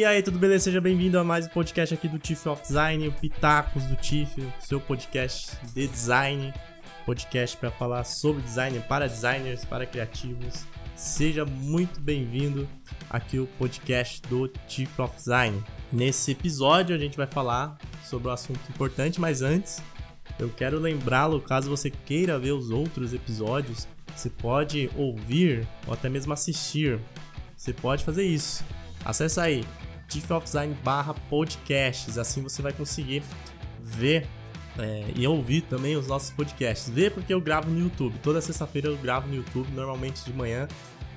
E aí, tudo beleza? Seja bem-vindo a mais um podcast aqui do Tiff of Design, o Pitacos do Tiff, seu podcast de design, podcast para falar sobre design para designers, para criativos. Seja muito bem-vindo aqui ao podcast do Tiff of Design. Nesse episódio a gente vai falar sobre um assunto importante, mas antes eu quero lembrá-lo, caso você queira ver os outros episódios, você pode ouvir ou até mesmo assistir. Você pode fazer isso. Acesse aí tiffofdesign barra podcasts, assim você vai conseguir ver é, e ouvir também os nossos podcasts. Ver porque eu gravo no YouTube. Toda sexta-feira eu gravo no YouTube, normalmente de manhã,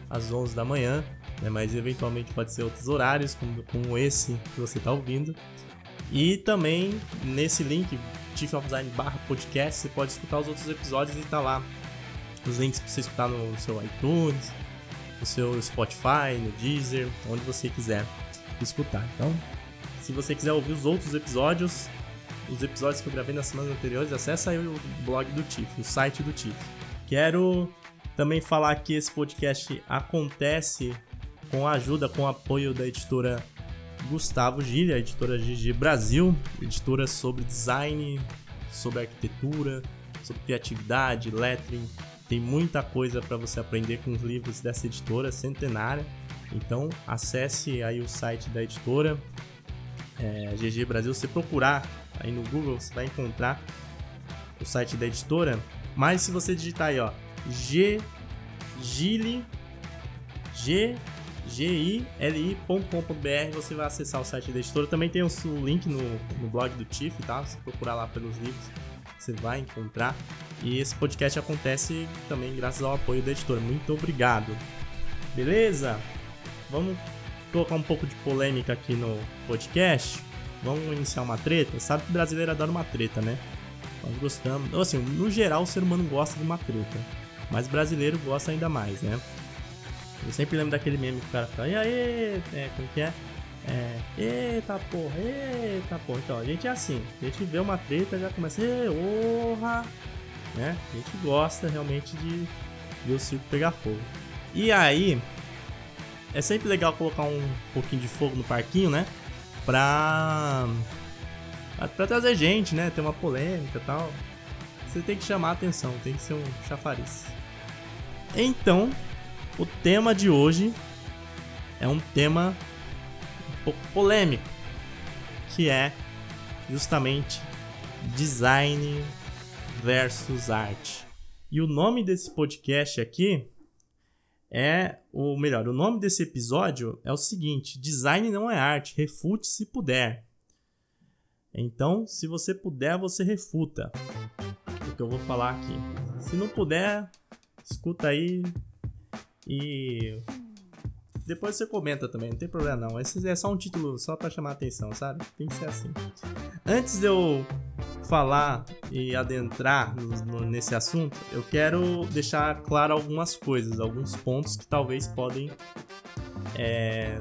às 11 da manhã, né, mas eventualmente pode ser outros horários, como, como esse que você está ouvindo. E também nesse link, Chief of Design barra podcast, você pode escutar os outros episódios e tá lá os links para você escutar no seu iTunes, no seu Spotify, no Deezer, onde você quiser escutar. Então, se você quiser ouvir os outros episódios, os episódios que eu gravei nas semanas anteriores, acessa aí o blog do Tiff, o site do Tiff. Quero também falar que esse podcast acontece com a ajuda, com o apoio da editora Gustavo Gilha, editora GG Brasil, editora sobre design, sobre arquitetura, sobre criatividade, lettering. Tem muita coisa para você aprender com os livros dessa editora centenária. Então acesse aí o site da editora é, GG Brasil. Se procurar aí no Google, você vai encontrar o site da editora. Mas se você digitar aí, ó, G Gili G gili.com.br, você vai acessar o site da editora. Também tem o link no, no blog do Tiff, tá? Se procurar lá pelos livros, você vai encontrar. E esse podcast acontece também graças ao apoio da editora. Muito obrigado. Beleza? Vamos colocar um pouco de polêmica aqui no podcast. Vamos iniciar uma treta. Sabe que brasileiro adora uma treta, né? Nós gostamos. Assim, no geral, o ser humano gosta de uma treta. Mas brasileiro gosta ainda mais, né? Eu sempre lembro daquele meme que o cara fala, e aí, é, como que é? É, eita porra, eita porra. Então, a gente é assim, a gente vê uma treta já começa, orra, né? A gente gosta realmente de ver o circo pegar fogo. E aí, é sempre legal colocar um pouquinho de fogo no parquinho, né? Pra, pra trazer gente, né? Ter uma polêmica e tal. Você tem que chamar a atenção, tem que ser um chafariz. Então, o tema de hoje é um tema um pouco polêmico, que é justamente design versus arte. E o nome desse podcast aqui é o melhor, o nome desse episódio é o seguinte: Design não é arte, refute se puder. Então, se você puder, você refuta o que eu vou falar aqui. Se não puder, escuta aí, e depois você comenta também, não tem problema não. Esse é só um título só para chamar a atenção, sabe? Tem que ser assim. Antes de eu falar e adentrar no, no, nesse assunto, eu quero deixar claro algumas coisas, alguns pontos que talvez podem é,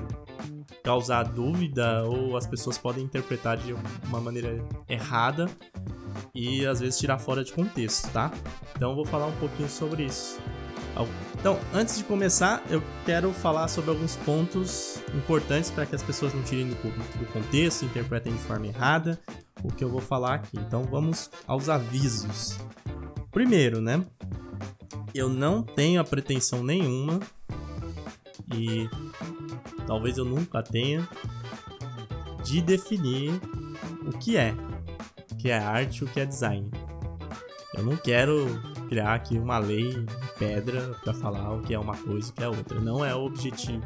causar dúvida ou as pessoas podem interpretar de uma maneira errada e às vezes tirar fora de contexto, tá? Então eu vou falar um pouquinho sobre isso. Então, antes de começar, eu quero falar sobre alguns pontos importantes para que as pessoas não tirem do, contexto, interpretem de forma errada o que eu vou falar aqui. Então, vamos aos avisos. Primeiro, né? Eu não tenho a pretensão nenhuma e talvez eu nunca tenha de definir o que é, o que é arte, o que é design. Eu não quero criar aqui uma lei pedra para falar o que é uma coisa e o que é outra. Não é o objetivo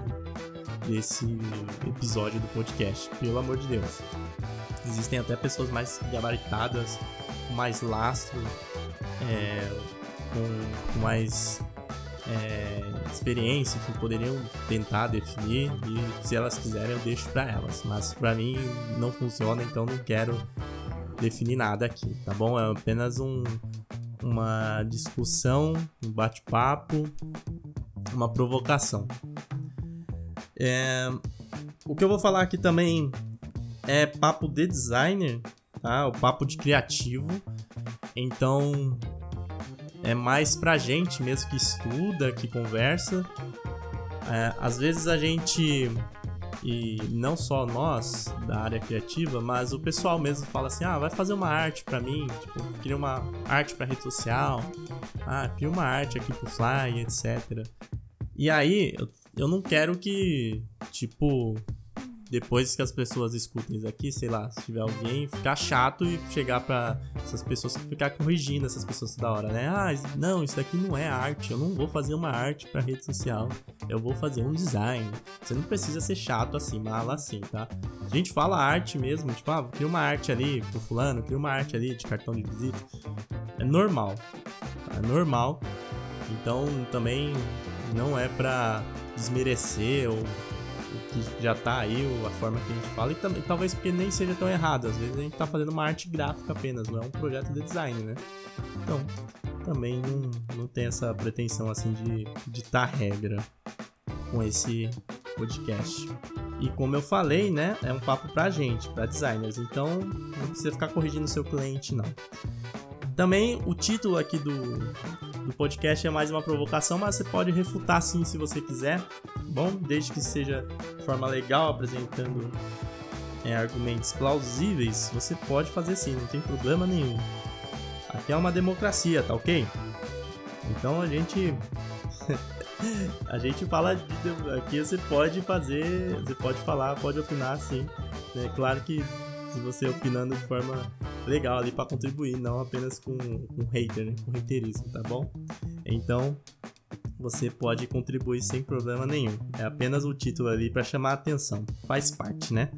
desse episódio do podcast, pelo amor de Deus. Existem até pessoas mais gabaritadas, com mais lastro, é, com, mais é, experiência, que poderiam tentar definir e se elas quiserem eu deixo para elas. Mas para mim não funciona, então não quero definir nada aqui, tá bom? É apenas um, uma discussão, um bate-papo, uma provocação. É, o que eu vou falar aqui também é papo de designer, tá? O papo de criativo. Então é mais pra gente mesmo que estuda, que conversa. É, às vezes a gente e não só nós da área criativa, mas o pessoal mesmo fala assim: ah, vai fazer uma arte para mim, tipo, cria uma arte para rede social, ah, cria uma arte aqui pro Fly, etc. E aí, eu, eu não quero que, tipo, depois que as pessoas escutem isso aqui, sei lá, se tiver alguém, ficar chato e chegar para essas pessoas ficar corrigindo essas pessoas toda hora, né? Ah, não, isso daqui não é arte, eu não vou fazer uma arte para rede social, eu vou fazer um design. Você não precisa ser chato assim, mala assim, tá? A gente fala arte mesmo, tipo, ah, cria uma arte ali pro fulano, cria uma arte ali de cartão de visita. É normal, tá? É normal. Então também não é pra desmerecer ou que já tá aí, a forma que a gente fala, e também talvez porque nem seja tão errado. Às vezes a gente tá fazendo uma arte gráfica apenas, não é um projeto de design, né? Então, também não, não tem essa pretensão assim de ditar regra com esse podcast. E como eu falei, né, é um papo pra gente, pra designers, então não precisa ficar corrigindo seu cliente, não. Também o título aqui do, do podcast é mais uma provocação, mas você pode refutar sim se você quiser, bom? Desde que seja de forma legal, apresentando é, argumentos plausíveis, você pode fazer sim, não tem problema nenhum. Aqui é uma democracia, tá ok? Então a gente. a gente fala de, aqui você pode fazer, você pode falar, pode opinar sim. É claro que se você opinando de forma legal ali para contribuir, não apenas com, com hater, né? com haterismo, tá bom? Então, você pode contribuir sem problema nenhum. É apenas o título ali para chamar a atenção. Faz parte, né?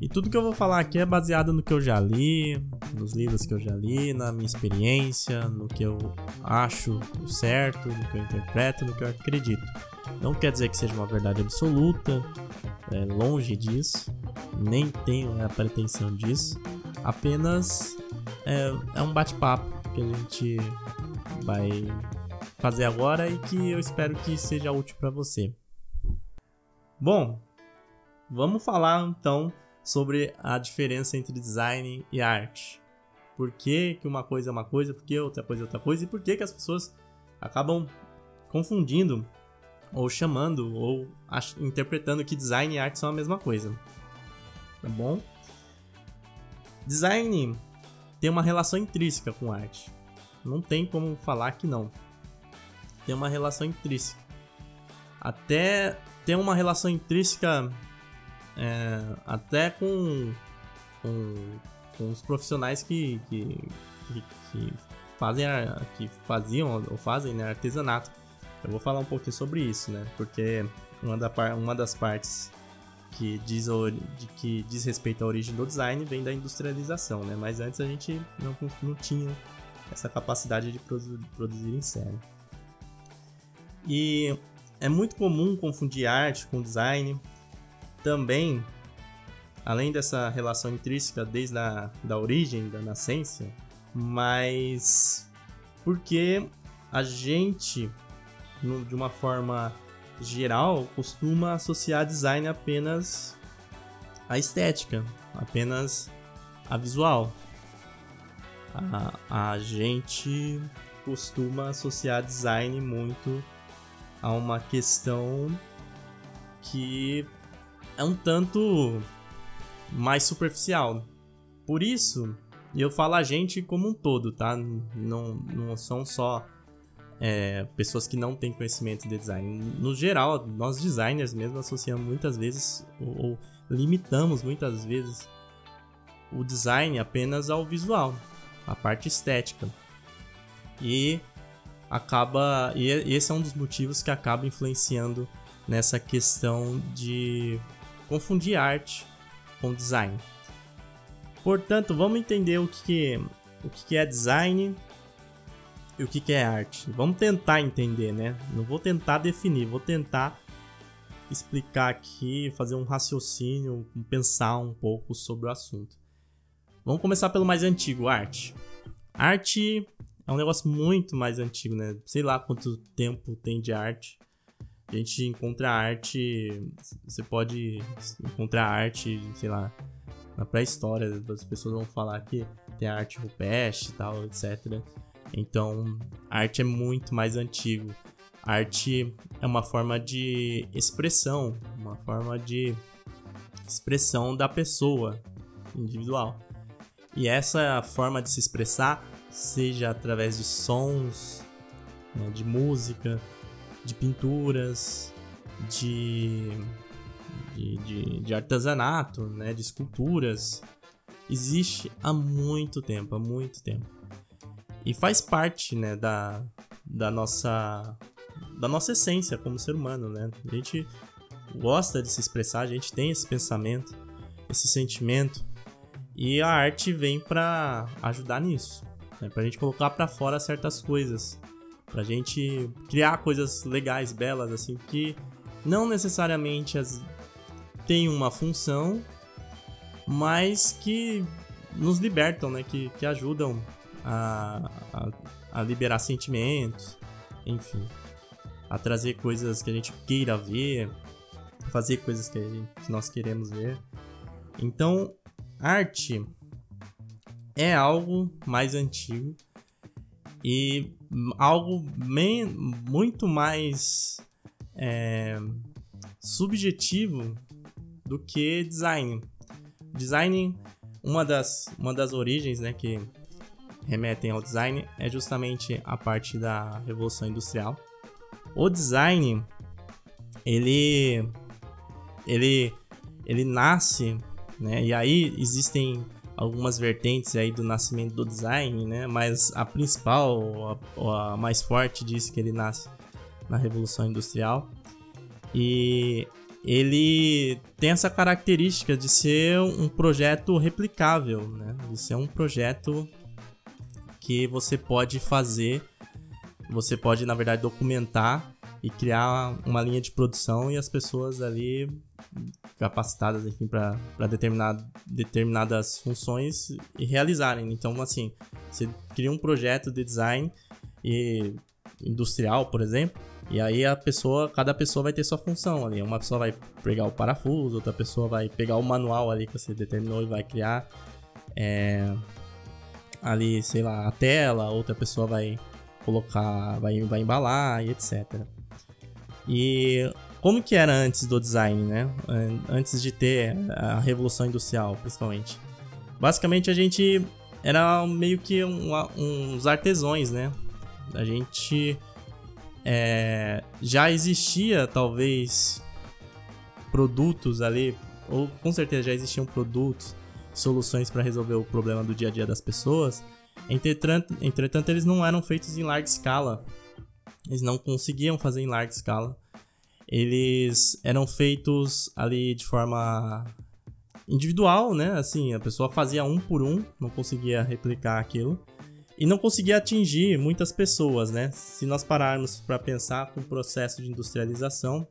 E tudo que eu vou falar aqui é baseado no que eu já li, nos livros que eu já li, na minha experiência, no que eu acho certo, no que eu interpreto, no que eu acredito. Não quer dizer que seja uma verdade absoluta, é longe disso, nem tenho a pretensão disso. Apenas é, é um bate-papo que a gente vai fazer agora e que eu espero que seja útil para você. Bom, vamos falar então sobre a diferença entre design e arte. Por que, que uma coisa é uma coisa, por que outra coisa é outra coisa e por que, que as pessoas acabam confundindo ou chamando ou interpretando que design e arte são a mesma coisa. Tá bom? Design tem uma relação intrínseca com arte. Não tem como falar que não. Tem uma relação intrínseca. Até tem uma relação intrínseca é, até com, com, com, os profissionais que, que, que, que fazem que faziam ou fazem né, artesanato. Eu vou falar um pouquinho sobre isso, né? Porque uma, da, uma das partes que diz, de, que diz respeito à origem do design vem da industrialização, né? Mas antes a gente não, não tinha essa capacidade de produzir, produzir em série. E é muito comum confundir arte com design. Também, além dessa relação intrínseca desde a da origem, da nascença, mas porque a gente, de uma forma geral costuma associar design apenas à estética, apenas a visual. A, a gente costuma associar design muito a uma questão que é um tanto mais superficial. Por isso, eu falo a gente como um todo, tá? Não, não são só é, pessoas que não têm conhecimento de design. No geral, nós designers mesmo associamos muitas vezes ou, ou limitamos muitas vezes o design apenas ao visual, a parte estética. E acaba e esse é um dos motivos que acaba influenciando nessa questão de confundir arte com design. Portanto, vamos entender o que, o que é design o que, que é arte. Vamos tentar entender, né? Não vou tentar definir, vou tentar explicar aqui, fazer um raciocínio, pensar um pouco sobre o assunto. Vamos começar pelo mais antigo, arte. Arte é um negócio muito mais antigo, né? Sei lá quanto tempo tem de arte. A gente encontra arte, você pode encontrar arte, sei lá, na pré-história, as pessoas vão falar que tem arte rupestre e tal, etc. Então, arte é muito mais antigo. Arte é uma forma de expressão, uma uma forma de expressão da pessoa individual. E essa forma de se expressar, seja através de sons, né, de música, de pinturas, de, de, de, de artesanato, né, de esculturas, existe há muito tempo, há muito tempo. E faz parte, né, da, da nossa da nossa essência como ser humano, né? A gente gosta de se expressar, a gente tem esse pensamento, esse sentimento, e a arte vem para ajudar nisso, né? Pra gente colocar para fora certas coisas, pra gente criar coisas legais, belas assim, que não necessariamente as têm uma função, mas que nos libertam, né? Que, que ajudam a, a, a liberar sentimentos, enfim, a trazer coisas que a gente queira ver, fazer coisas que, gente, que nós queremos ver. Então, arte é algo mais antigo e algo bem, muito mais é, subjetivo do que design. Design, uma das, uma das origens né, que remetem ao design é justamente a parte da Revolução Industrial. O design, ele, ele, ele nasce, né? E aí existem algumas vertentes aí do nascimento do design, né? Mas a principal, a, a mais forte diz que ele nasce na Revolução Industrial. E ele tem essa característica de ser um projeto replicável, né? De ser um projeto que você pode fazer, você pode, na verdade, documentar e criar uma linha de produção e as pessoas ali capacitadas enfim para determinado, determinadas funções e realizarem. Então, assim, você cria um projeto de design e industrial, por exemplo, e aí a pessoa, cada pessoa vai ter sua função ali. Uma pessoa vai pegar o parafuso, outra pessoa vai pegar o manual ali que você determinou e vai criar é, ali, sei lá, a tela, outra pessoa vai colocar, vai, vai embalar e etc. E como que era antes do design, né? Antes de ter a revolução industrial, principalmente. Basicamente a gente era meio que um, uns artesões, né? A gente é, já existia talvez produtos ali, ou com certeza já existiam produtos soluções para resolver o problema do dia a dia das pessoas. Entretanto, entretanto, eles não eram feitos em larga escala. Eles não conseguiam fazer em larga escala. Eles eram feitos ali de forma individual, né? Assim, a pessoa fazia um por um, não conseguia replicar aquilo e não conseguia atingir muitas pessoas, né? Se nós pararmos para pensar com o processo de industrialização,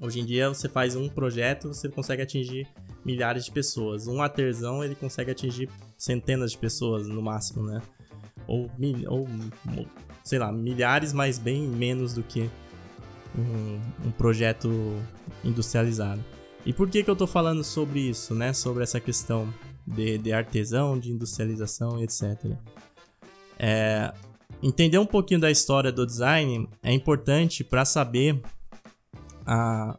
hoje em dia você faz um projeto, você consegue atingir milhares de pessoas. Um artesão ele consegue atingir centenas de pessoas no máximo, né? Ou, ou sei lá, milhares, mas bem menos do que um, um projeto industrializado. E por que, que eu tô falando sobre isso, né? Sobre essa questão de, de artesão, de industrialização, etc. É, entender um pouquinho da história do design é importante para saber a,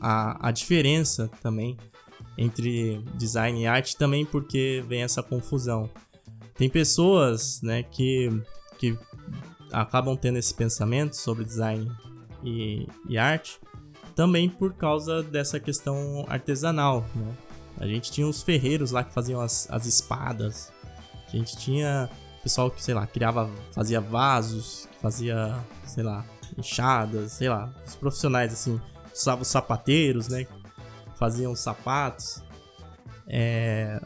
a, a diferença também entre design e arte também porque vem essa confusão. Tem pessoas, né, que, que acabam tendo esse pensamento sobre design e, e arte também por causa dessa questão artesanal, né? A gente tinha os ferreiros lá que faziam as, as espadas. A gente tinha pessoal que, sei lá, criava, fazia vasos, fazia, sei lá, enxadas, sei lá, os profissionais assim, usavam os sapateiros, né? faziam sapatos. É,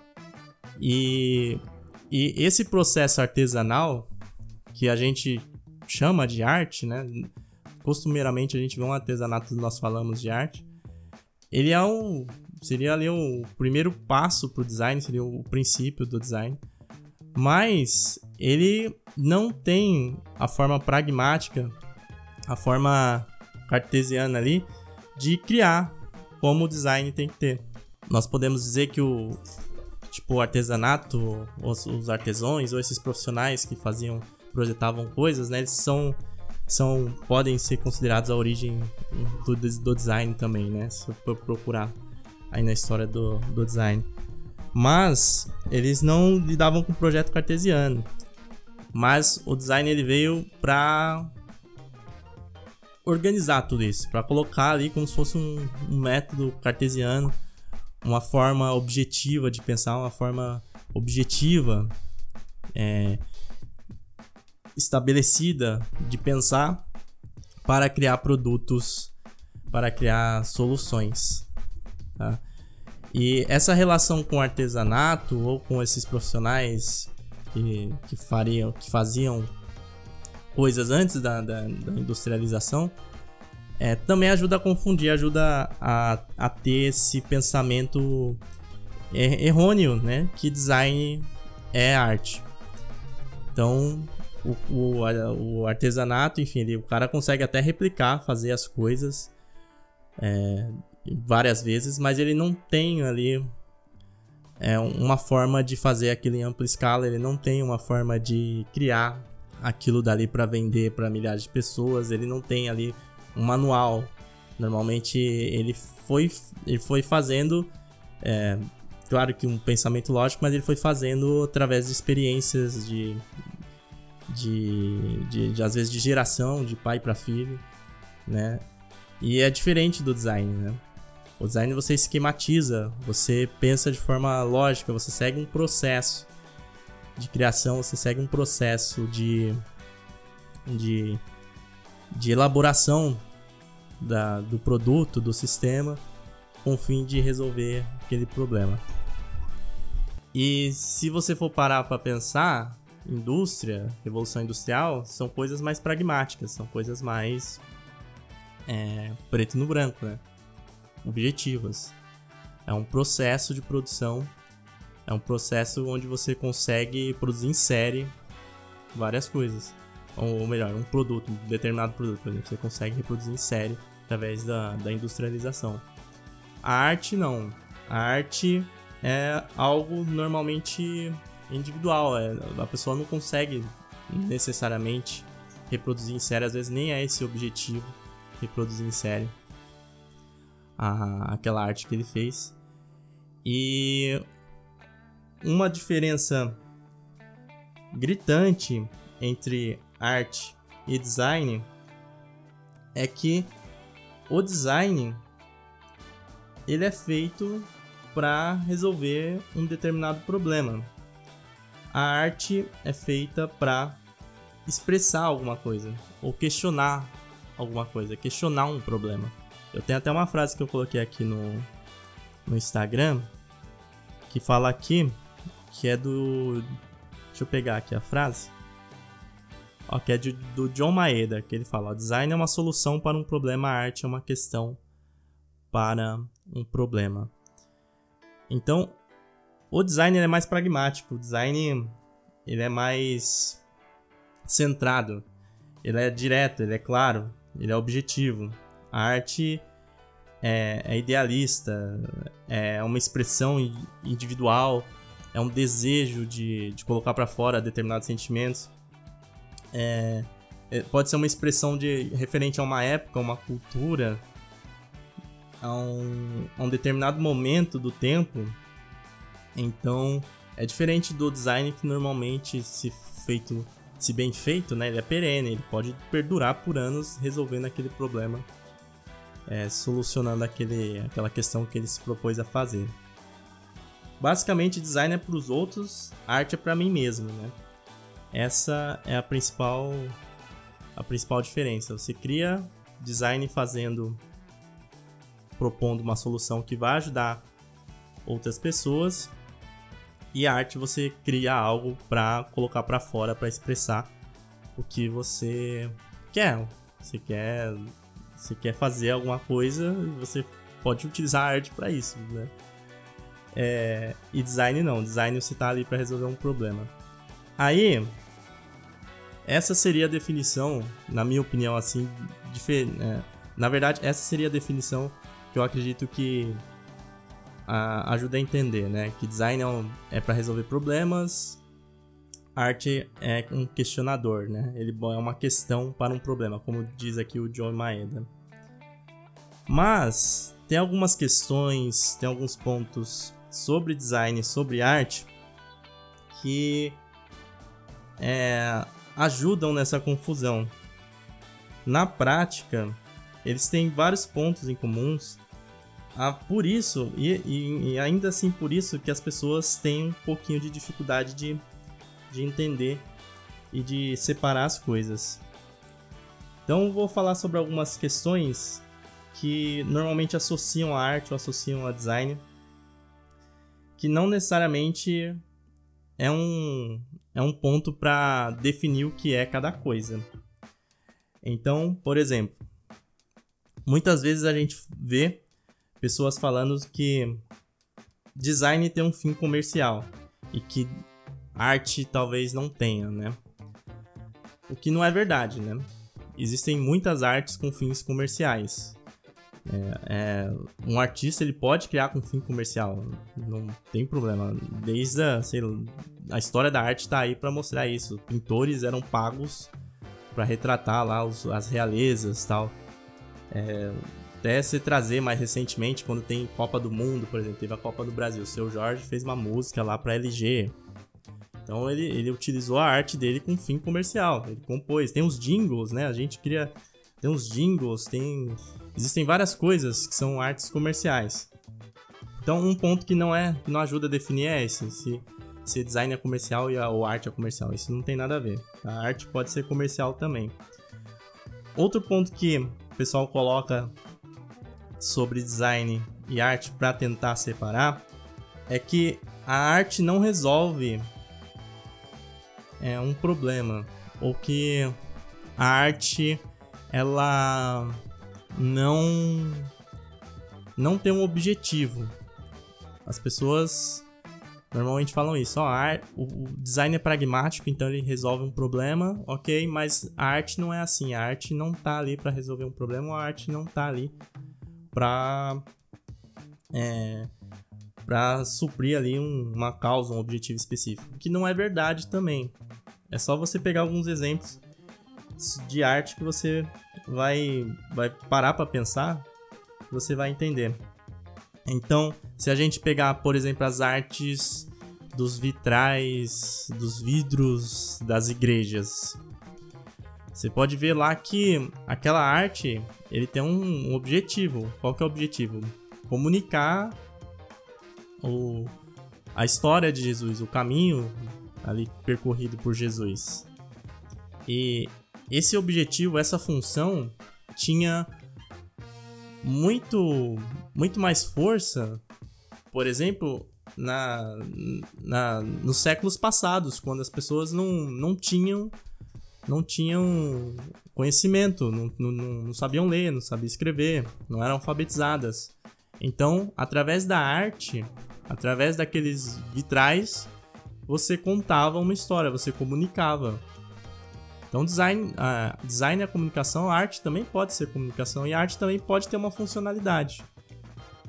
e, e esse processo artesanal, que a gente chama de arte, né? Costumeiramente a gente vê um artesanato nós falamos de arte. Ele é um. Seria ali o primeiro passo para o design, seria o princípio do design. Mas ele não tem a forma pragmática, a forma cartesiana ali de criar como o design tem que ter. Nós podemos dizer que o tipo o artesanato, os, os artesãos ou esses profissionais que faziam, projetavam coisas, né, eles são são podem ser considerados a origem do, do design também, né? Se for procurar aí na história do, do design. Mas eles não lidavam com o projeto cartesiano. Mas o design ele veio para organizar tudo isso, para colocar ali como se fosse um, um método cartesiano, uma forma objetiva de pensar, uma forma objetiva é, estabelecida de pensar para criar produtos, para criar soluções. Tá? E essa relação com o artesanato ou com esses profissionais que, que, fariam, que faziam coisas antes da, da, da industrialização é, também ajuda a confundir, ajuda a, a ter esse pensamento errôneo, né? Que design é arte. Então, o, o, o artesanato, enfim, ele, o cara consegue até replicar, fazer as coisas é, várias vezes, mas ele não tem ali é, uma forma de fazer aquilo em ampla escala, ele não tem uma forma de criar aquilo dali para vender para milhares de pessoas, ele não tem ali um manual. Normalmente ele foi, ele foi fazendo, é, claro que um pensamento lógico, mas ele foi fazendo através de experiências de, de, de, de às vezes de geração, de pai para filho, né? E é diferente do design, né? O design você esquematiza, você pensa de forma lógica, você segue um processo de criação, você segue um processo de, de, de elaboração da, do produto, do sistema, com o fim de resolver aquele problema. E se você for parar para pensar, indústria, revolução industrial, são coisas mais pragmáticas, são coisas mais é, preto no branco, né? Objetivas. É um processo de produção, é um processo onde você consegue produzir em série várias coisas. Ou, melhor, um produto, um determinado produto, por exemplo, você consegue reproduzir em série através da, da industrialização. A arte não. A arte é algo normalmente individual. É, a pessoa não consegue necessariamente reproduzir em série, às vezes nem é esse o objetivo, reproduzir em série a, aquela arte que ele fez. E uma diferença gritante entre arte e design é que o design ele é feito para resolver um determinado problema a arte é feita para expressar alguma coisa ou questionar alguma coisa, questionar um problema. Eu tenho até uma frase que eu coloquei aqui no, no Instagram que fala aqui que é do deixa eu pegar aqui a frase. Ó, que é de, do John Maeda, que ele fala: design é uma solução para um problema, a arte é uma questão para um problema. Então, o design é mais pragmático, o design ele é mais centrado, ele é direto, ele é claro, ele é objetivo. A arte é, é idealista, é uma expressão individual, é um desejo de, de colocar para fora determinados sentimentos. É, é, pode ser uma expressão de referente a uma época, uma cultura, a um, a um determinado momento do tempo então, é diferente do design que normalmente se feito, se bem feito, né, ele é perene, ele pode perdurar por anos resolvendo aquele problema, é, solucionando aquele, aquela questão que ele se propôs a fazer. Basicamente, design é para os outros, arte é para mim mesmo, né? Essa é a principal a principal diferença. Você cria design fazendo propondo uma solução que vai ajudar outras pessoas e a arte você cria algo para colocar para fora, para expressar o que você quer. Você quer, você quer fazer alguma coisa, você pode utilizar a arte para isso, né? É, e design não, design você tá ali para resolver um problema. Aí, essa seria a definição, na minha opinião, assim, é, na verdade, essa seria a definição que eu acredito que a, ajuda a entender, né? Que design é, um, é para resolver problemas, arte é um questionador, né? Ele é uma questão para um problema, como diz aqui o John Maeda. Mas tem algumas questões, tem alguns pontos sobre design, sobre arte que é, ajudam nessa confusão. Na prática, eles têm vários pontos em comuns. Ah, por isso, e, e, e ainda assim por isso que as pessoas têm um pouquinho de dificuldade de de entender e de separar as coisas. Então vou falar sobre algumas questões que normalmente associam a arte ou associam a design, que não necessariamente é um, é um ponto para definir o que é cada coisa. Então, por exemplo, muitas vezes a gente vê pessoas falando que design tem um fim comercial e que arte talvez não tenha, né? O que não é verdade, né? Existem muitas artes com fins comerciais. É, é, um artista ele pode criar com fim comercial, não tem problema. Desde a, sei, a história da arte está aí para mostrar isso. Pintores eram pagos para retratar lá os, as realezas tal. É, até se trazer mais recentemente, quando tem Copa do Mundo, por exemplo, teve a Copa do Brasil. O seu Jorge fez uma música lá para LG, então ele, ele utilizou a arte dele com fim comercial. Ele compôs. Tem os jingles, né? A gente cria. Tem uns jingles, tem. Existem várias coisas que são artes comerciais. Então um ponto que não é. não ajuda a definir é esse. Se, se design é comercial e a, ou arte é comercial. Isso não tem nada a ver. A arte pode ser comercial também. Outro ponto que o pessoal coloca sobre design e arte para tentar separar é que a arte não resolve é um problema ou que a arte ela não não tem um objetivo. As pessoas normalmente falam isso, ó, arte, o, o design é pragmático, então ele resolve um problema, ok, mas a arte não é assim, a arte não tá ali para resolver um problema, a arte não tá ali para é, para suprir ali um, uma causa, um objetivo específico, que não é verdade também. É só você pegar alguns exemplos de arte que você vai, vai parar para pensar, você vai entender. Então, se a gente pegar, por exemplo, as artes dos vitrais, dos vidros das igrejas, você pode ver lá que aquela arte ele tem um objetivo. Qual que é o objetivo? Comunicar o, a história de Jesus, o caminho ali percorrido por Jesus. E esse objetivo, essa função tinha muito muito mais força, por exemplo, na, na nos séculos passados, quando as pessoas não, não tinham não tinham conhecimento, não, não, não sabiam ler, não sabiam escrever, não eram alfabetizadas. Então, através da arte, através daqueles vitrais, você contava uma história, você comunicava. Então, design, uh, design é comunicação, arte também pode ser comunicação e arte também pode ter uma funcionalidade,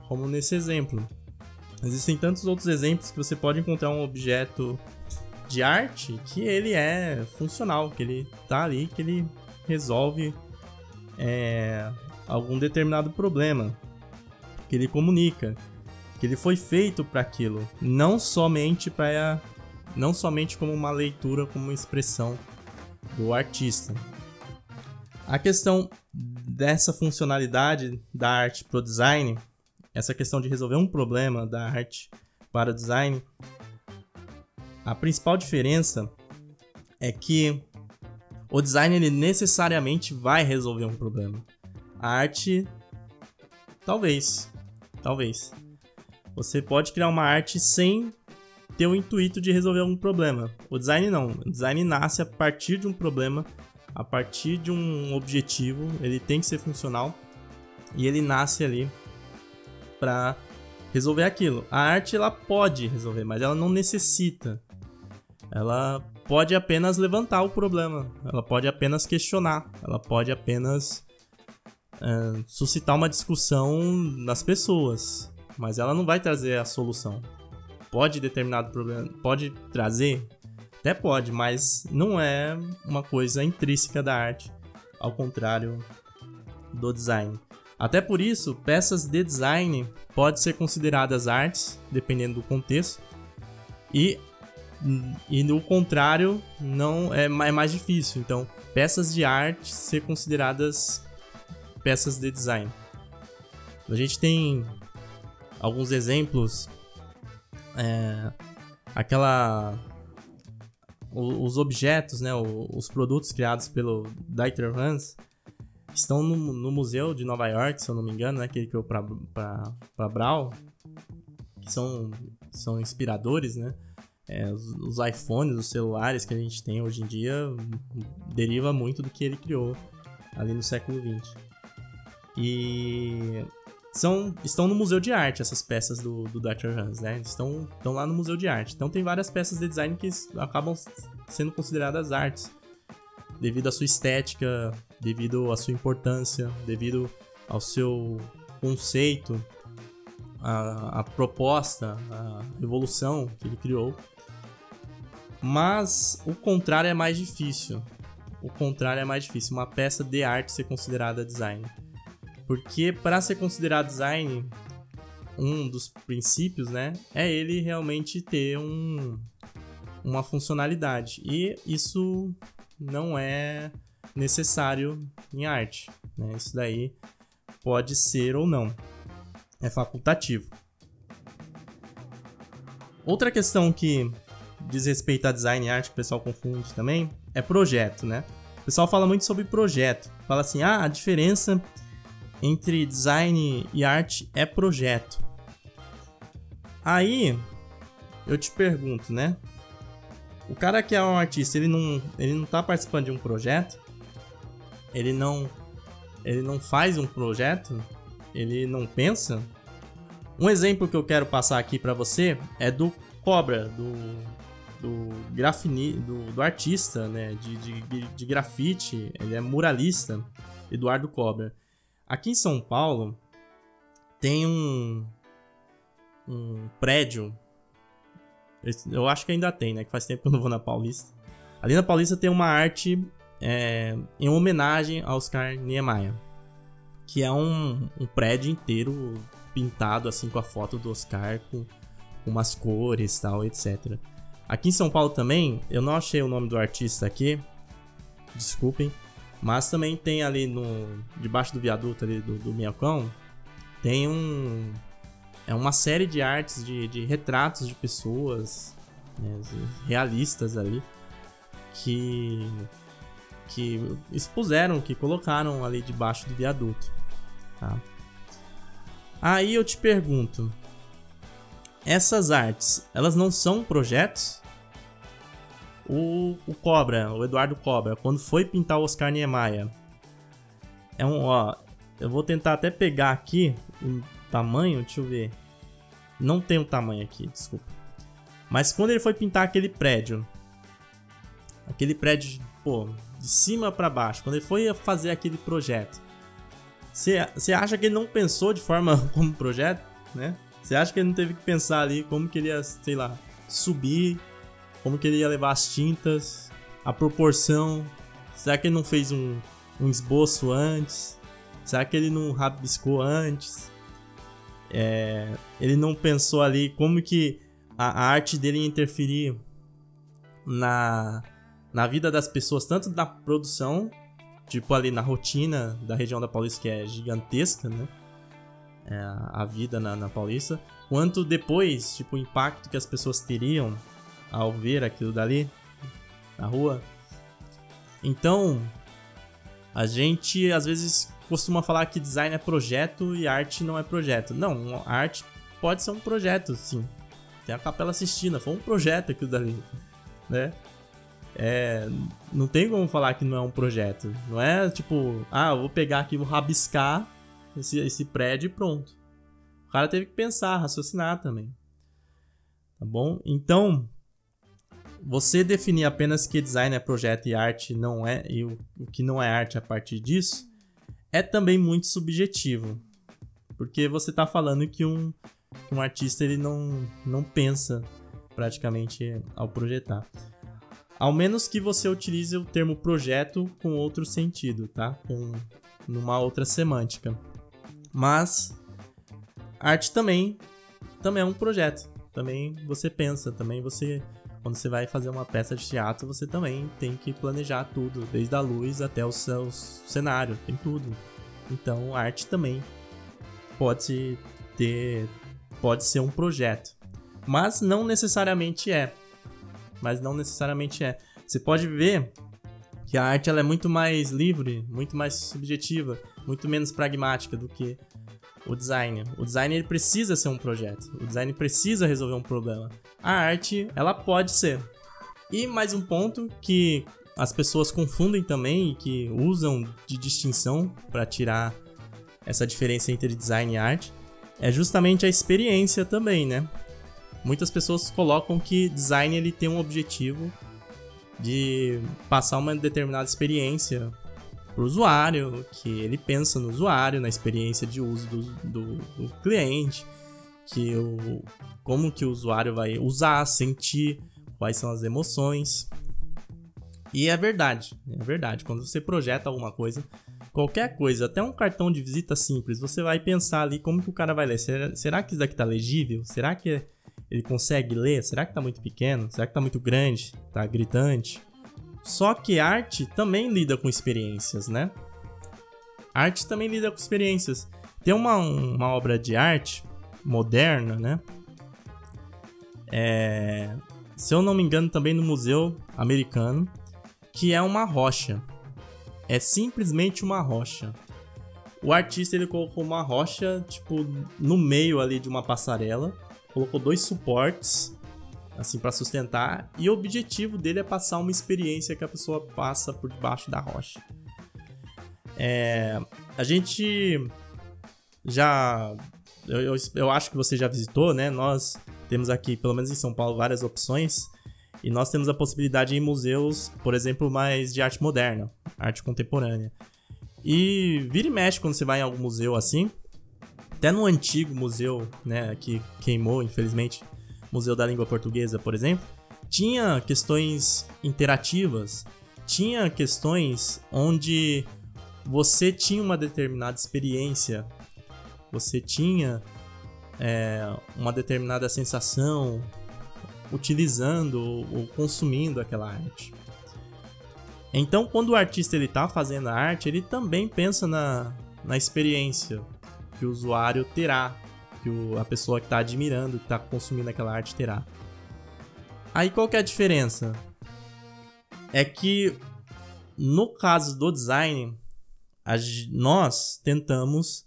como nesse exemplo. Existem tantos outros exemplos que você pode encontrar um objeto de arte que ele é funcional, que ele tá ali, que ele resolve é, algum determinado problema, que ele comunica, que ele foi feito para aquilo, não somente para não somente como uma leitura, como uma expressão do artista. A questão dessa funcionalidade da arte para o design, essa questão de resolver um problema da arte para o design, a principal diferença é que o design ele necessariamente vai resolver um problema. A arte, talvez, talvez. Você pode criar uma arte sem ter o intuito de resolver algum problema. O design não. O design nasce a partir de um problema, a partir de um objetivo. Ele tem que ser funcional e ele nasce ali para resolver aquilo. A arte ela pode resolver, mas ela não necessita. Ela pode apenas levantar o problema. Ela pode apenas questionar. Ela pode apenas é, suscitar uma discussão nas pessoas. Mas ela não vai trazer a solução pode determinado problema, pode trazer Até pode, mas não é uma coisa intrínseca da arte, ao contrário do design. Até por isso, peças de design podem ser consideradas artes, dependendo do contexto, e, e no contrário, não é, é mais difícil. Então, peças de arte ser consideradas peças de design. A gente tem alguns exemplos. É, aquela. Os objetos, né, os produtos criados pelo Dieter Hans estão no, no, museu de Nova York, se eu não me engano, né, que ele criou para Brau, que são, são inspiradores, né? É, os, os, iPhones, os celulares que a gente tem hoje em dia deriva muito do que ele criou ali no século XX. E são, estão no Museu de Arte, essas peças do, do Dr. Hans, né? Estão, estão lá no Museu de Arte. Então tem várias peças de design que acabam sendo consideradas artes, devido à sua estética, devido à sua importância, devido ao seu conceito, a, a proposta, a evolução que ele criou. Mas o contrário é mais difícil. O contrário é mais difícil. Uma peça de arte ser considerada design. Porque para ser considerado design, um dos princípios, né, é ele realmente ter um, uma funcionalidade. E isso não é necessário em arte. Né? Isso daí pode ser ou não. É facultativo. Outra questão que diz respeito a design e arte, o pessoal confunde também, é projeto, né? O pessoal fala muito sobre projeto. Fala assim, ah, a diferença entre design e arte é projeto. Aí eu te pergunto, né? O cara que é um artista, ele não, ele não tá participando de um projeto? Ele não ele não faz um projeto? Ele não pensa? Um exemplo que eu quero passar aqui para você é do Cobra, do do grafini, do, do artista, né, de, de, de grafite, ele é muralista, Eduardo Cobra. Aqui em São Paulo tem um, um prédio. Eu acho que ainda tem, né? Que faz tempo que eu não vou na Paulista. Ali na Paulista tem uma arte é, em homenagem ao Oscar Niemeyer. Que é um, um prédio inteiro pintado assim com a foto do Oscar, com, com umas cores tal, etc. Aqui em São Paulo também, eu não achei o nome do artista aqui. Desculpem. Mas também tem ali no. debaixo do viaduto ali do, do tem um. É uma série de artes de, de retratos de pessoas né, realistas ali que. que expuseram, que colocaram ali debaixo do viaduto. Tá? Aí eu te pergunto: essas artes, elas não são projetos? O, o Cobra, o Eduardo Cobra, quando foi pintar o Oscar Niemeyer, é um, ó, eu vou tentar até pegar aqui o tamanho, deixa eu ver. Não tem o um tamanho aqui, desculpa. Mas quando ele foi pintar aquele prédio, aquele prédio, pô, de cima para baixo, quando ele foi fazer aquele projeto, você acha que ele não pensou de forma como projeto, né? Você acha que ele não teve que pensar ali como que ele ia, sei lá, subir como que ele ia levar as tintas, a proporção. Será que ele não fez um, um esboço antes? Será que ele não rabiscou antes? É, ele não pensou ali como que a, arte dele ia interferir na, na vida das pessoas, tanto na produção, tipo ali na rotina da região da Paulista, que é gigantesca, né? É, a vida na, na Paulista, quanto depois, tipo, o impacto que as pessoas teriam ao ver aquilo dali na rua. Então, a gente às vezes costuma falar que design é projeto e arte não é projeto. Não, a arte pode ser um projeto, sim. Tem a Capela Sistina, foi um projeto aquilo dali, né? É, não tem como falar que não é um projeto. Não é tipo, ah, vou pegar aqui, vou rabiscar esse, esse prédio e pronto. O cara teve que pensar, raciocinar também. Tá bom? Então, você definir apenas que design é projeto e arte não é, e o, o que não é arte a partir disso, é também muito subjetivo. Porque você está falando que um, que um artista ele não, não pensa praticamente ao projetar. Ao menos que você utilize o termo projeto com outro sentido, tá? Com numa outra semântica. Mas arte também também é um projeto. Também você pensa, também você quando você vai fazer uma peça de teatro, você também tem que planejar tudo, desde a luz até o seu cenário, tem tudo. Então, arte também pode ter pode ser um projeto, mas não necessariamente é. Mas não necessariamente é. Você pode ver que a arte ela é muito mais livre, muito mais subjetiva, muito menos pragmática do que o design. O design ele precisa ser um projeto. O design precisa resolver um problema. A arte, ela pode ser. E mais um ponto que as pessoas confundem também e que usam de distinção para tirar essa diferença entre design e arte é justamente a experiência também, né? Muitas pessoas colocam que design ele tem um objetivo de passar uma determinada experiência para o usuário, que ele pensa no usuário, na experiência de uso do, do, do cliente, que o, como que o usuário vai usar, sentir, quais são as emoções. E é verdade, é verdade. Quando você projeta alguma coisa, qualquer coisa, até um cartão de visita simples, você vai pensar ali como que o cara vai ler. Será, será que isso daqui tá legível? Será que ele consegue ler? Será que tá muito pequeno? Será que tá muito grande? Tá gritante? Só que arte também lida com experiências, né? Arte também lida com experiências. Tem uma, uma obra de arte moderna, né? É, se eu não me engano, também no Museu Americano, que é uma rocha. É simplesmente uma rocha. O artista ele colocou uma rocha, tipo, no meio ali de uma passarela, colocou dois suportes assim para sustentar e o objetivo dele é passar uma experiência que a pessoa passa por debaixo da rocha. É, a gente já eu, eu, eu, acho que você já visitou, né? Nós temos aqui, pelo menos em São Paulo, várias opções. E nós temos a possibilidade em museus, por exemplo, mais de arte moderna, arte contemporânea. E vira e mexe quando você vai em algum museu assim. Até no antigo museu, né, que queimou, infelizmente, Museu da Língua Portuguesa, por exemplo, tinha questões interativas, tinha questões onde você tinha uma determinada experiência, você tinha é, uma determinada sensação utilizando ou consumindo aquela arte. Então, quando o artista está fazendo a arte, ele também pensa na, na experiência que o usuário terá que o, a pessoa que está admirando, que está consumindo aquela arte terá. Aí qual que é a diferença? É que no caso do design, a, nós tentamos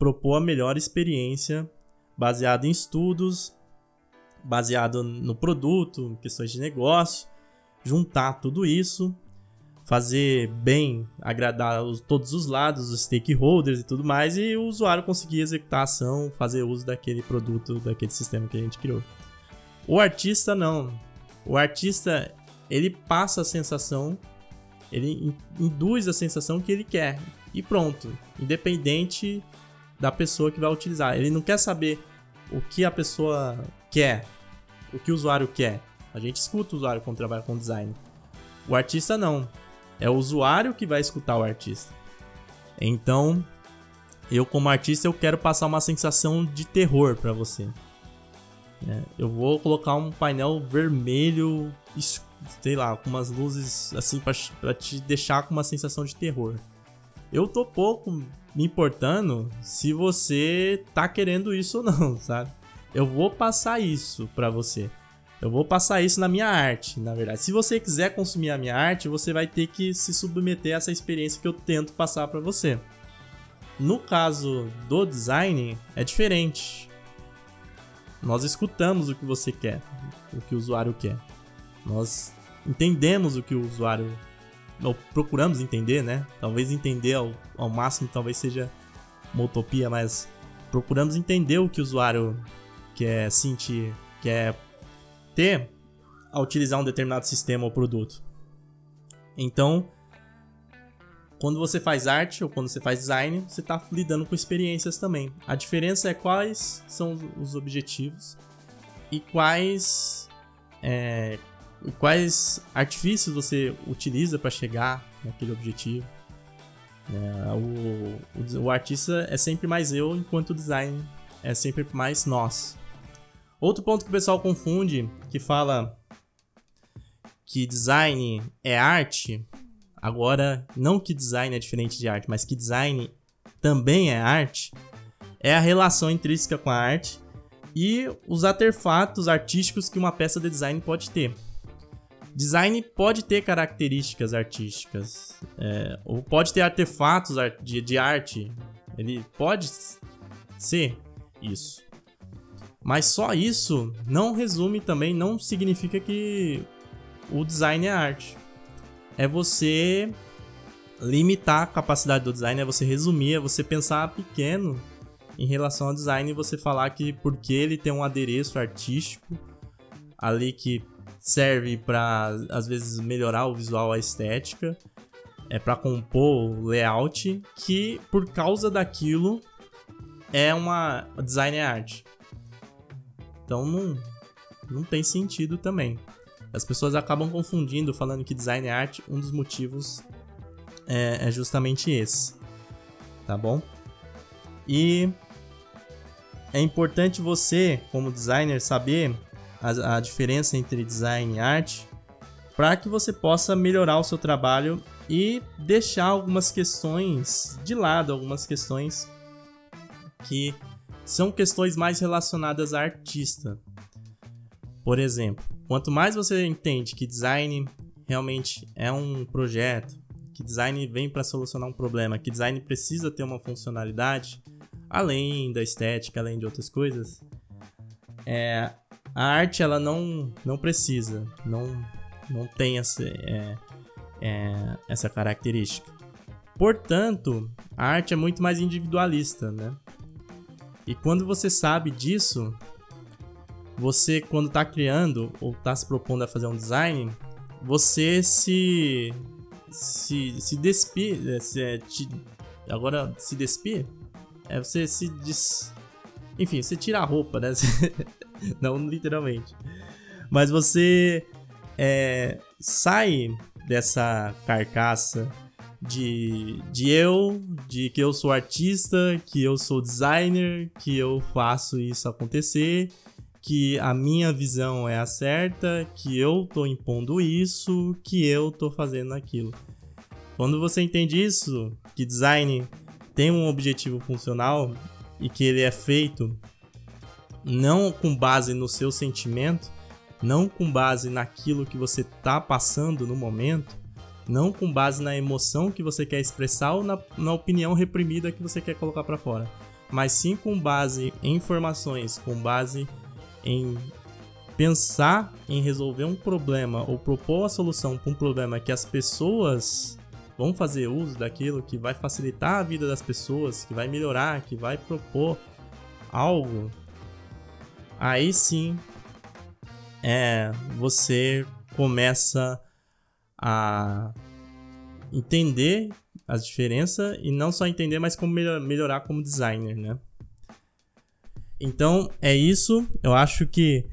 propor a melhor experiência baseado em estudos, baseado no produto, questões de negócio, juntar tudo isso fazer bem, agradar os, todos os lados, os stakeholders e tudo mais, e o usuário conseguir executar a ação, fazer uso daquele produto, daquele sistema que a gente criou. O artista não. O artista, ele passa a sensação, ele induz a sensação que ele quer, e pronto, independente da pessoa que vai utilizar. Ele não quer saber o que a pessoa quer, o que o usuário quer. A gente escuta o usuário quando trabalha com design. O artista não. É o usuário que vai escutar o artista. Então, eu como artista eu quero passar uma sensação de terror para você. É, eu vou colocar um painel vermelho, sei lá, com umas luzes assim para te deixar com uma sensação de terror. Eu tô pouco me importando se você tá querendo isso ou não, sabe? Eu vou passar isso para você. Eu vou passar isso na minha arte, na verdade. Se você quiser consumir a minha arte, você vai ter que se submeter a essa experiência que eu tento passar para você. No caso do design, é diferente. Nós escutamos o que você quer, o que o usuário quer. Nós entendemos o que o usuário ou procuramos entender, né? Talvez entender ao, ao máximo talvez seja uma utopia, mas procuramos entender o que o usuário quer sentir, quer ter a utilizar um determinado sistema ou produto. Então, quando você faz arte ou quando você faz design, você está lidando com experiências também. A diferença é quais são os objetivos e quais é, quais artifícios você utiliza para chegar naquele objetivo. É, o, o, o, artista é sempre mais eu, enquanto o design é sempre mais nós. Outro ponto que o pessoal confunde, que fala que design é arte, agora não que design é diferente de arte, mas que design também é arte, é a relação intrínseca com a arte e os artefatos artísticos que uma peça de design pode ter. Design pode ter características artísticas, é, ou pode ter artefatos de, de arte. Ele pode ser isso. Mas só isso não resume também, não significa que o design é arte. É você limitar a capacidade do design, é você resumir, é você pensar pequeno em relação ao design e você falar que porque ele tem um adereço artístico ali que serve para às vezes melhorar o visual, a estética, é para compor o layout, que por causa daquilo é uma design arte. Então não não tem sentido também. As pessoas acabam confundindo, falando que design arte. Um dos motivos é, é justamente esse, tá bom? E é importante você, como designer, saber a, a diferença entre design e arte, para que você possa melhorar o seu trabalho e deixar algumas questões de lado, algumas questões que são questões mais relacionadas a artista. Por exemplo, quanto mais você entende que design realmente é um projeto, que design vem para solucionar um problema, que design precisa ter uma funcionalidade, além da estética, além de outras coisas, é, a arte ela não, não precisa, não, não tem essa, é, é, essa característica. Portanto, a arte é muito mais individualista, né? E quando você sabe disso, você quando está criando ou está se propondo a fazer um design, você se se se despir, é, se, é, te, agora se despir, é você se des, enfim, você tira a roupa, né? não literalmente. Mas você é, sai dessa carcaça de, de eu, de que eu sou artista, que eu sou designer, que eu faço isso acontecer, que a minha visão é a certa, que eu tô impondo isso, que eu tô fazendo aquilo. Quando você entende isso, que design tem um objetivo funcional e que ele é feito não com base no seu sentimento, não com base naquilo que você está passando no momento, não com base na emoção que você quer expressar ou na, na opinião reprimida que você quer colocar para fora, mas sim com base em informações, com base em pensar em resolver um problema ou propor a solução para um problema que as pessoas vão fazer uso daquilo, que vai facilitar a vida das pessoas, que vai melhorar, que vai propor algo aí sim é, você começa a entender as diferenças e não só entender, mas como melhorar como designer, né? Então é isso. Eu acho que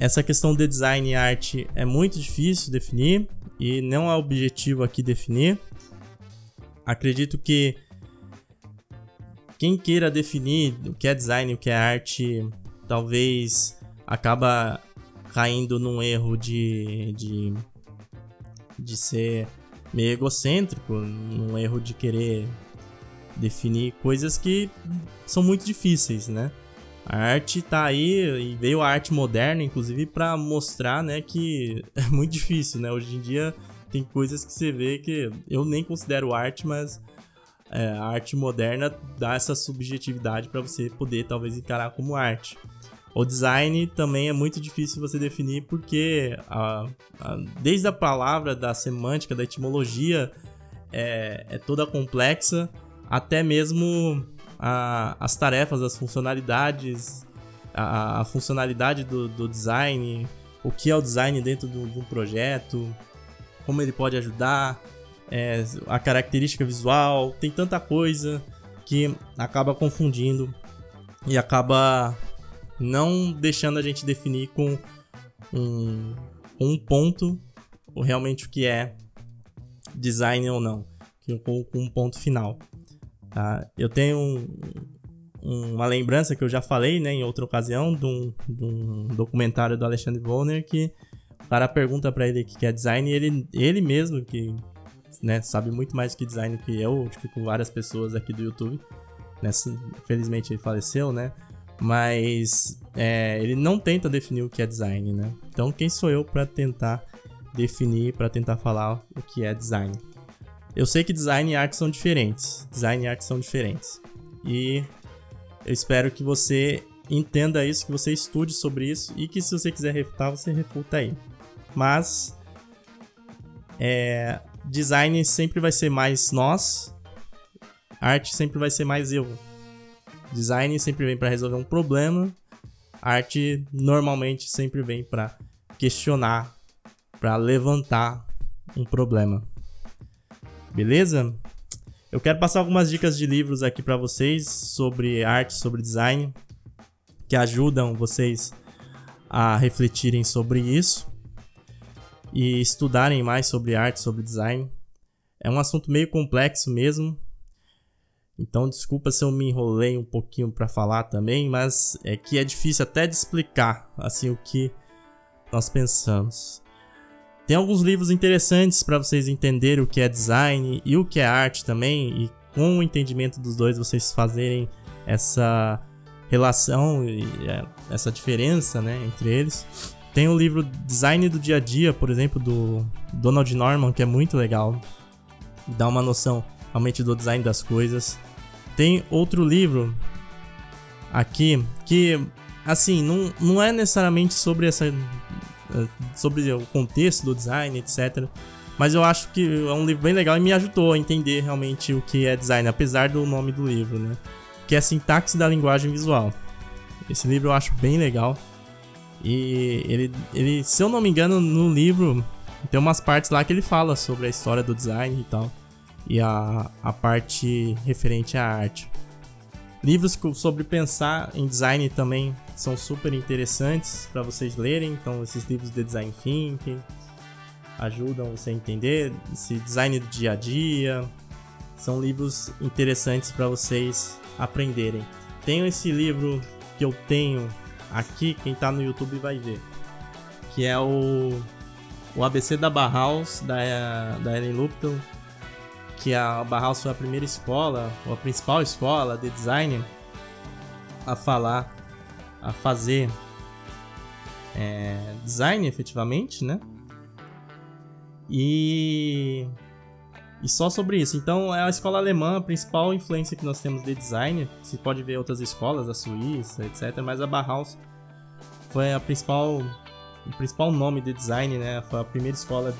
essa questão de design e arte é muito difícil definir e não é objetivo aqui definir. Acredito que quem queira definir o que é design o que é arte talvez acaba caindo num erro de, de, de ser meio egocêntrico, num erro de querer definir coisas que são muito difíceis, né? A arte tá aí e veio a arte moderna, inclusive, para mostrar, né, que é muito difícil, né? Hoje em dia tem coisas que você vê que eu nem considero arte, mas é, a arte moderna dá essa subjetividade para você poder talvez encarar como arte. O design também é muito difícil você definir porque a, a, desde a palavra, da semântica, da etimologia é, é toda complexa, até mesmo a, as tarefas, as funcionalidades, a, a funcionalidade do, do, design, o que é o design dentro de um projeto, como ele pode ajudar, é, a característica visual, tem tanta coisa que acaba confundindo e acaba não deixando a gente definir com um, um ponto, realmente o que é design ou não, com um ponto final. Tá? Eu tenho um, uma lembrança que eu já falei né, em outra ocasião de um, de um documentário do Alexandre Volner que o cara pergunta para ele o que é design e ele, ele mesmo, que né, sabe muito mais que design que eu, tipo, com várias pessoas aqui do YouTube, né, felizmente ele faleceu, né? Mas é, ele não tenta definir o que é design, né? Então quem sou eu para tentar definir, para tentar falar o que é design? Eu sei que design e arte são diferentes. Design e arte são diferentes. E eu espero que você entenda isso, que você estude sobre isso e que se você quiser refutar, você refuta aí. Mas é, design sempre vai ser mais nós, arte sempre vai ser mais eu. Design sempre vem para resolver um problema, arte normalmente sempre vem para questionar, para levantar um problema. Beleza? Eu quero passar algumas dicas de livros aqui para vocês sobre arte, sobre design, que ajudam vocês a refletirem sobre isso e estudarem mais sobre arte, sobre design. É um assunto meio complexo mesmo. Então, desculpa se eu me enrolei um pouquinho para falar também, mas é que é difícil até de explicar assim o que nós pensamos. Tem alguns livros interessantes para vocês entenderem o que é design e o que é arte também, e com o entendimento dos dois vocês fazerem essa relação e é, essa diferença né, entre eles. Tem o livro Design do Dia a Dia, por exemplo, do Donald Norman, que é muito legal. Dá uma noção realmente do design das coisas. Tem outro livro aqui que, assim, não, não é necessariamente sobre essa sobre o contexto do design, etc. Mas eu acho que é um livro bem legal e me ajudou a entender realmente o que é design, apesar do nome do livro, né? Que é Sintaxe da Linguagem Visual. Esse livro eu acho bem legal. E ele, ele, se eu não me engano, no livro tem umas partes lá que ele fala sobre a história do design e tal. E a, a parte referente à arte. Livros sobre pensar em design também são super interessantes para vocês lerem. Então, esses livros de design thinking ajudam você a entender esse design do dia a dia. São livros interessantes para vocês aprenderem. Tenho esse livro que eu tenho aqui, quem está no YouTube vai ver, que é o, o ABC da Bauhaus, da, da Ellen Lupton, que a Bauhaus foi a primeira escola, ou a principal escola de design a falar a fazer é, design efetivamente, né? E, e só sobre isso. Então, é a escola alemã a principal influência que nós temos de design. Você pode ver outras escolas, a Suíça, etc. Mas a Bauhaus foi a principal, o principal nome de design, né? Foi a primeira escola,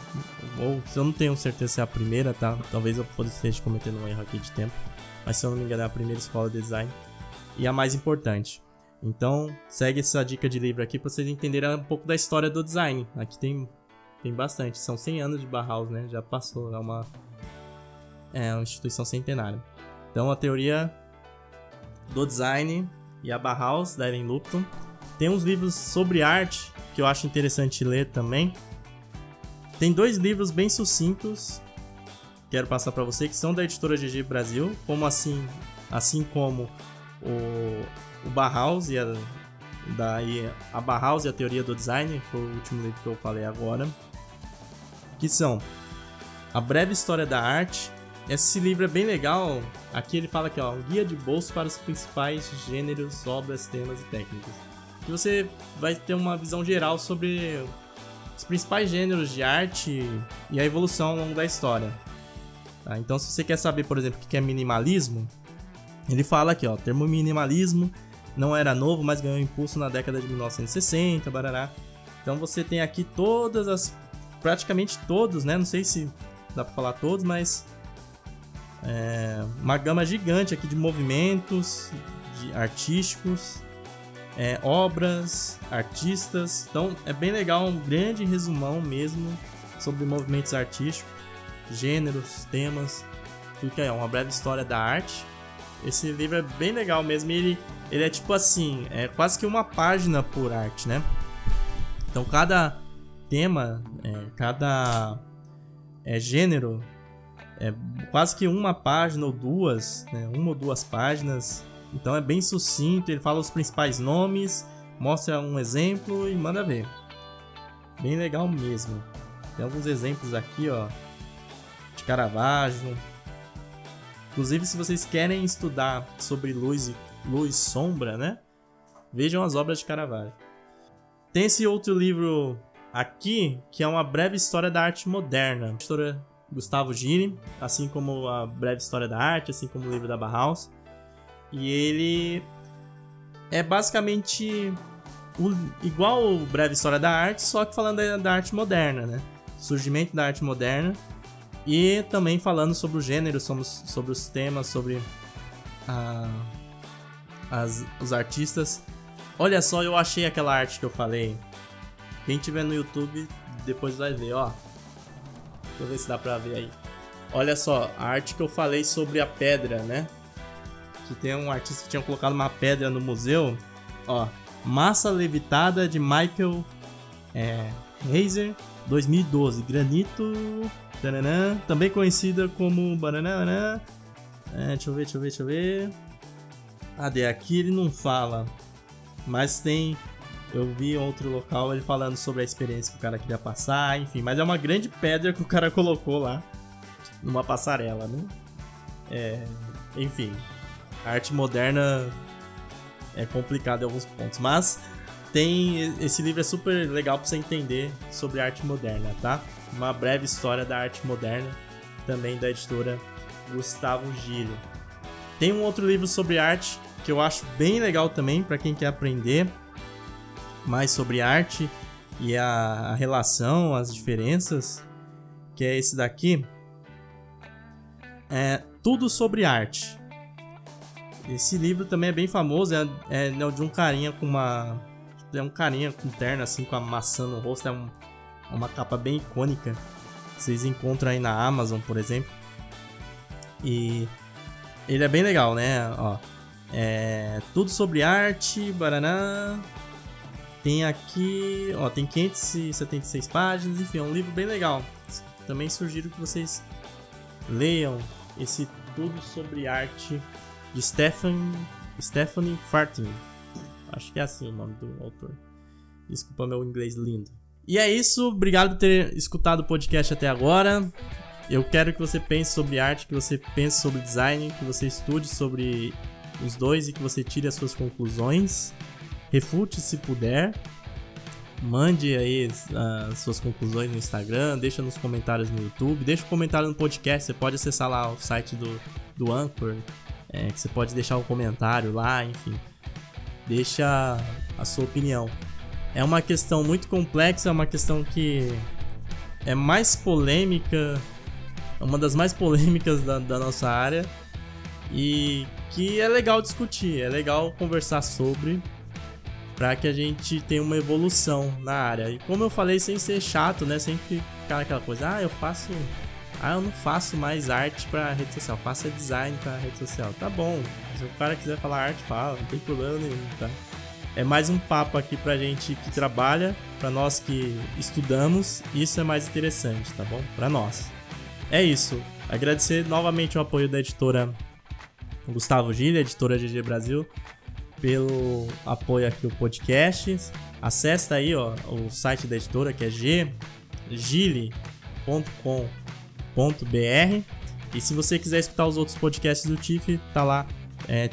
ou se eu não tenho certeza se é a primeira, tá? Talvez eu esteja cometendo um erro aqui de tempo. Mas se eu não me engano, é a primeira escola de design. E a mais importante. Então, segue essa dica de livro aqui para vocês entenderem um pouco da história do design. Aqui tem, tem bastante. São 100 anos de Bauhaus, né? Já passou. É uma, é uma instituição centenária. Então, a teoria do design e a Bauhaus, da Ellen Lupton. Tem uns livros sobre arte que eu acho interessante ler também. Tem dois livros bem sucintos quero passar para você que são da editora GG Brasil, como assim, assim como o o Bauhaus e a, daí a Bauhaus e a teoria do design, foi o último livro que eu falei agora, que são A Breve História da Arte. Esse livro é bem legal. Aqui ele fala que ó, um guia de bolso para os principais gêneros, obras, temas e técnicas. Que você vai ter uma visão geral sobre os principais gêneros de arte e a evolução ao longo da história. Tá? Então, se você quer saber, por exemplo, o que é minimalismo, ele fala aqui, ó, termo minimalismo não era novo, mas ganhou impulso na década de 1960, barará. Então você tem aqui todas as praticamente todos, né? Não sei se dá para falar todos, mas é, uma gama gigante aqui de movimentos de artísticos, é, obras, artistas. Então é bem legal, um grande resumão mesmo sobre movimentos artísticos, gêneros, temas. Fica aí, uma breve história da arte. Esse livro é bem legal mesmo. ele, ele é tipo assim, é quase que uma página por arte, né? Então cada tema, é, cada é, gênero, é quase que uma página ou duas, né, uma ou duas páginas. Então é bem sucinto, ele fala os principais nomes, mostra um exemplo e manda ver. Bem legal mesmo. Tem alguns exemplos aqui, ó, de Caravaggio. Inclusive, se vocês querem estudar sobre luz e luz sombra, né? Vejam as obras de Caravaggio. Tem esse outro livro aqui, que é uma breve história da arte moderna. História Gustavo Gini, assim como a breve história da arte, assim como o livro da Bauhaus. E ele é basicamente o, igual o breve história da arte, só que falando da, da arte moderna, né? Surgimento da arte moderna e também falando sobre o gênero, sobre, sobre os temas, sobre a, as, os artistas. Olha só, eu achei aquela arte que eu falei. Quem tiver no YouTube, depois vai ver, ó. Deixa eu ver se dá pra ver aí. Olha só, a arte que eu falei sobre a pedra, né? Que tem um artista que tinha colocado uma pedra no museu. Ó, Massa Levitada de Michael é, Heiser, 2012. Granito, taranã, também conhecida como banana. É, deixa eu ver, deixa eu ver, deixa eu ver. De aqui ele não fala, mas tem. Eu vi outro local ele falando sobre a experiência que o cara queria passar, enfim. Mas é uma grande pedra que o cara colocou lá numa passarela, né? É, enfim, a arte moderna é complicado em alguns pontos, mas tem esse livro é super legal para você entender sobre arte moderna, tá? Uma breve história da arte moderna, também da editora Gustavo Gilho. Tem um outro livro sobre arte que eu acho bem legal também para quem quer aprender mais sobre arte e a, relação, as diferenças, que é esse daqui. É Tudo sobre Arte. Esse livro também é bem famoso, é, é, é de um carinha com uma. É um carinha com terno, assim, com a maçã no rosto, é um, uma capa bem icônica. Vocês encontram aí na Amazon, por exemplo. E ele é bem legal, né? Ó, é tudo sobre arte, baraná. Tem aqui, ó, tem 576 páginas, enfim, é um livro bem legal. Também sugiro que vocês leiam esse tudo sobre arte de Stephen, Stephanie Fartin. Acho que é assim o nome do autor. Desculpa meu inglês lindo. E é isso, obrigado por ter escutado o podcast até agora. Eu quero que você pense sobre arte, que você pense sobre design, que você estude sobre os dois e que você tire as suas conclusões. Refute se puder. Mande aí as suas conclusões no Instagram, deixa nos comentários no YouTube, deixa um comentário no podcast. Você pode acessar lá o site do, do Anchor, é, que você pode deixar um comentário lá, enfim. Deixa a sua opinião. É uma questão muito complexa, é uma questão que é mais polêmica, uma das mais polêmicas da, da nossa área e que é legal discutir, é legal conversar sobre para que a gente tenha uma evolução na área. E como eu falei, sem ser chato, né? Sempre ficar aquela coisa, ah, eu faço ah, eu não faço mais arte pra rede social, faço design pra rede social. Tá bom, se o cara quiser falar arte, fala, não tem problema nenhum, tá? É mais um papo aqui pra gente que trabalha, pra nós que estudamos, isso é mais interessante, tá bom? Pra nós. É isso. Agradecer novamente o apoio da editora Gustavo Gil, editora GG Brasil, pelo apoio aqui ao podcast. Acesse aí ó, o site da editora que é ggile.com br E se você quiser escutar os outros podcasts do TIFF, tá lá é,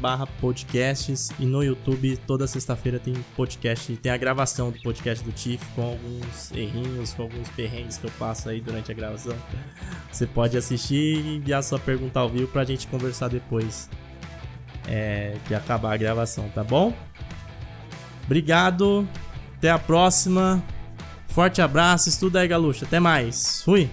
barra podcasts e no YouTube toda sexta-feira tem podcast, tem a gravação do podcast do TIFF com alguns errinhos, com alguns perrengues que eu passo aí durante a gravação. Você pode assistir e enviar sua pergunta ao vivo pra gente conversar depois é, que acabar a gravação, tá bom? Obrigado, até a próxima. Forte abraço, estuda aí, Galuxa. Até mais. Fui!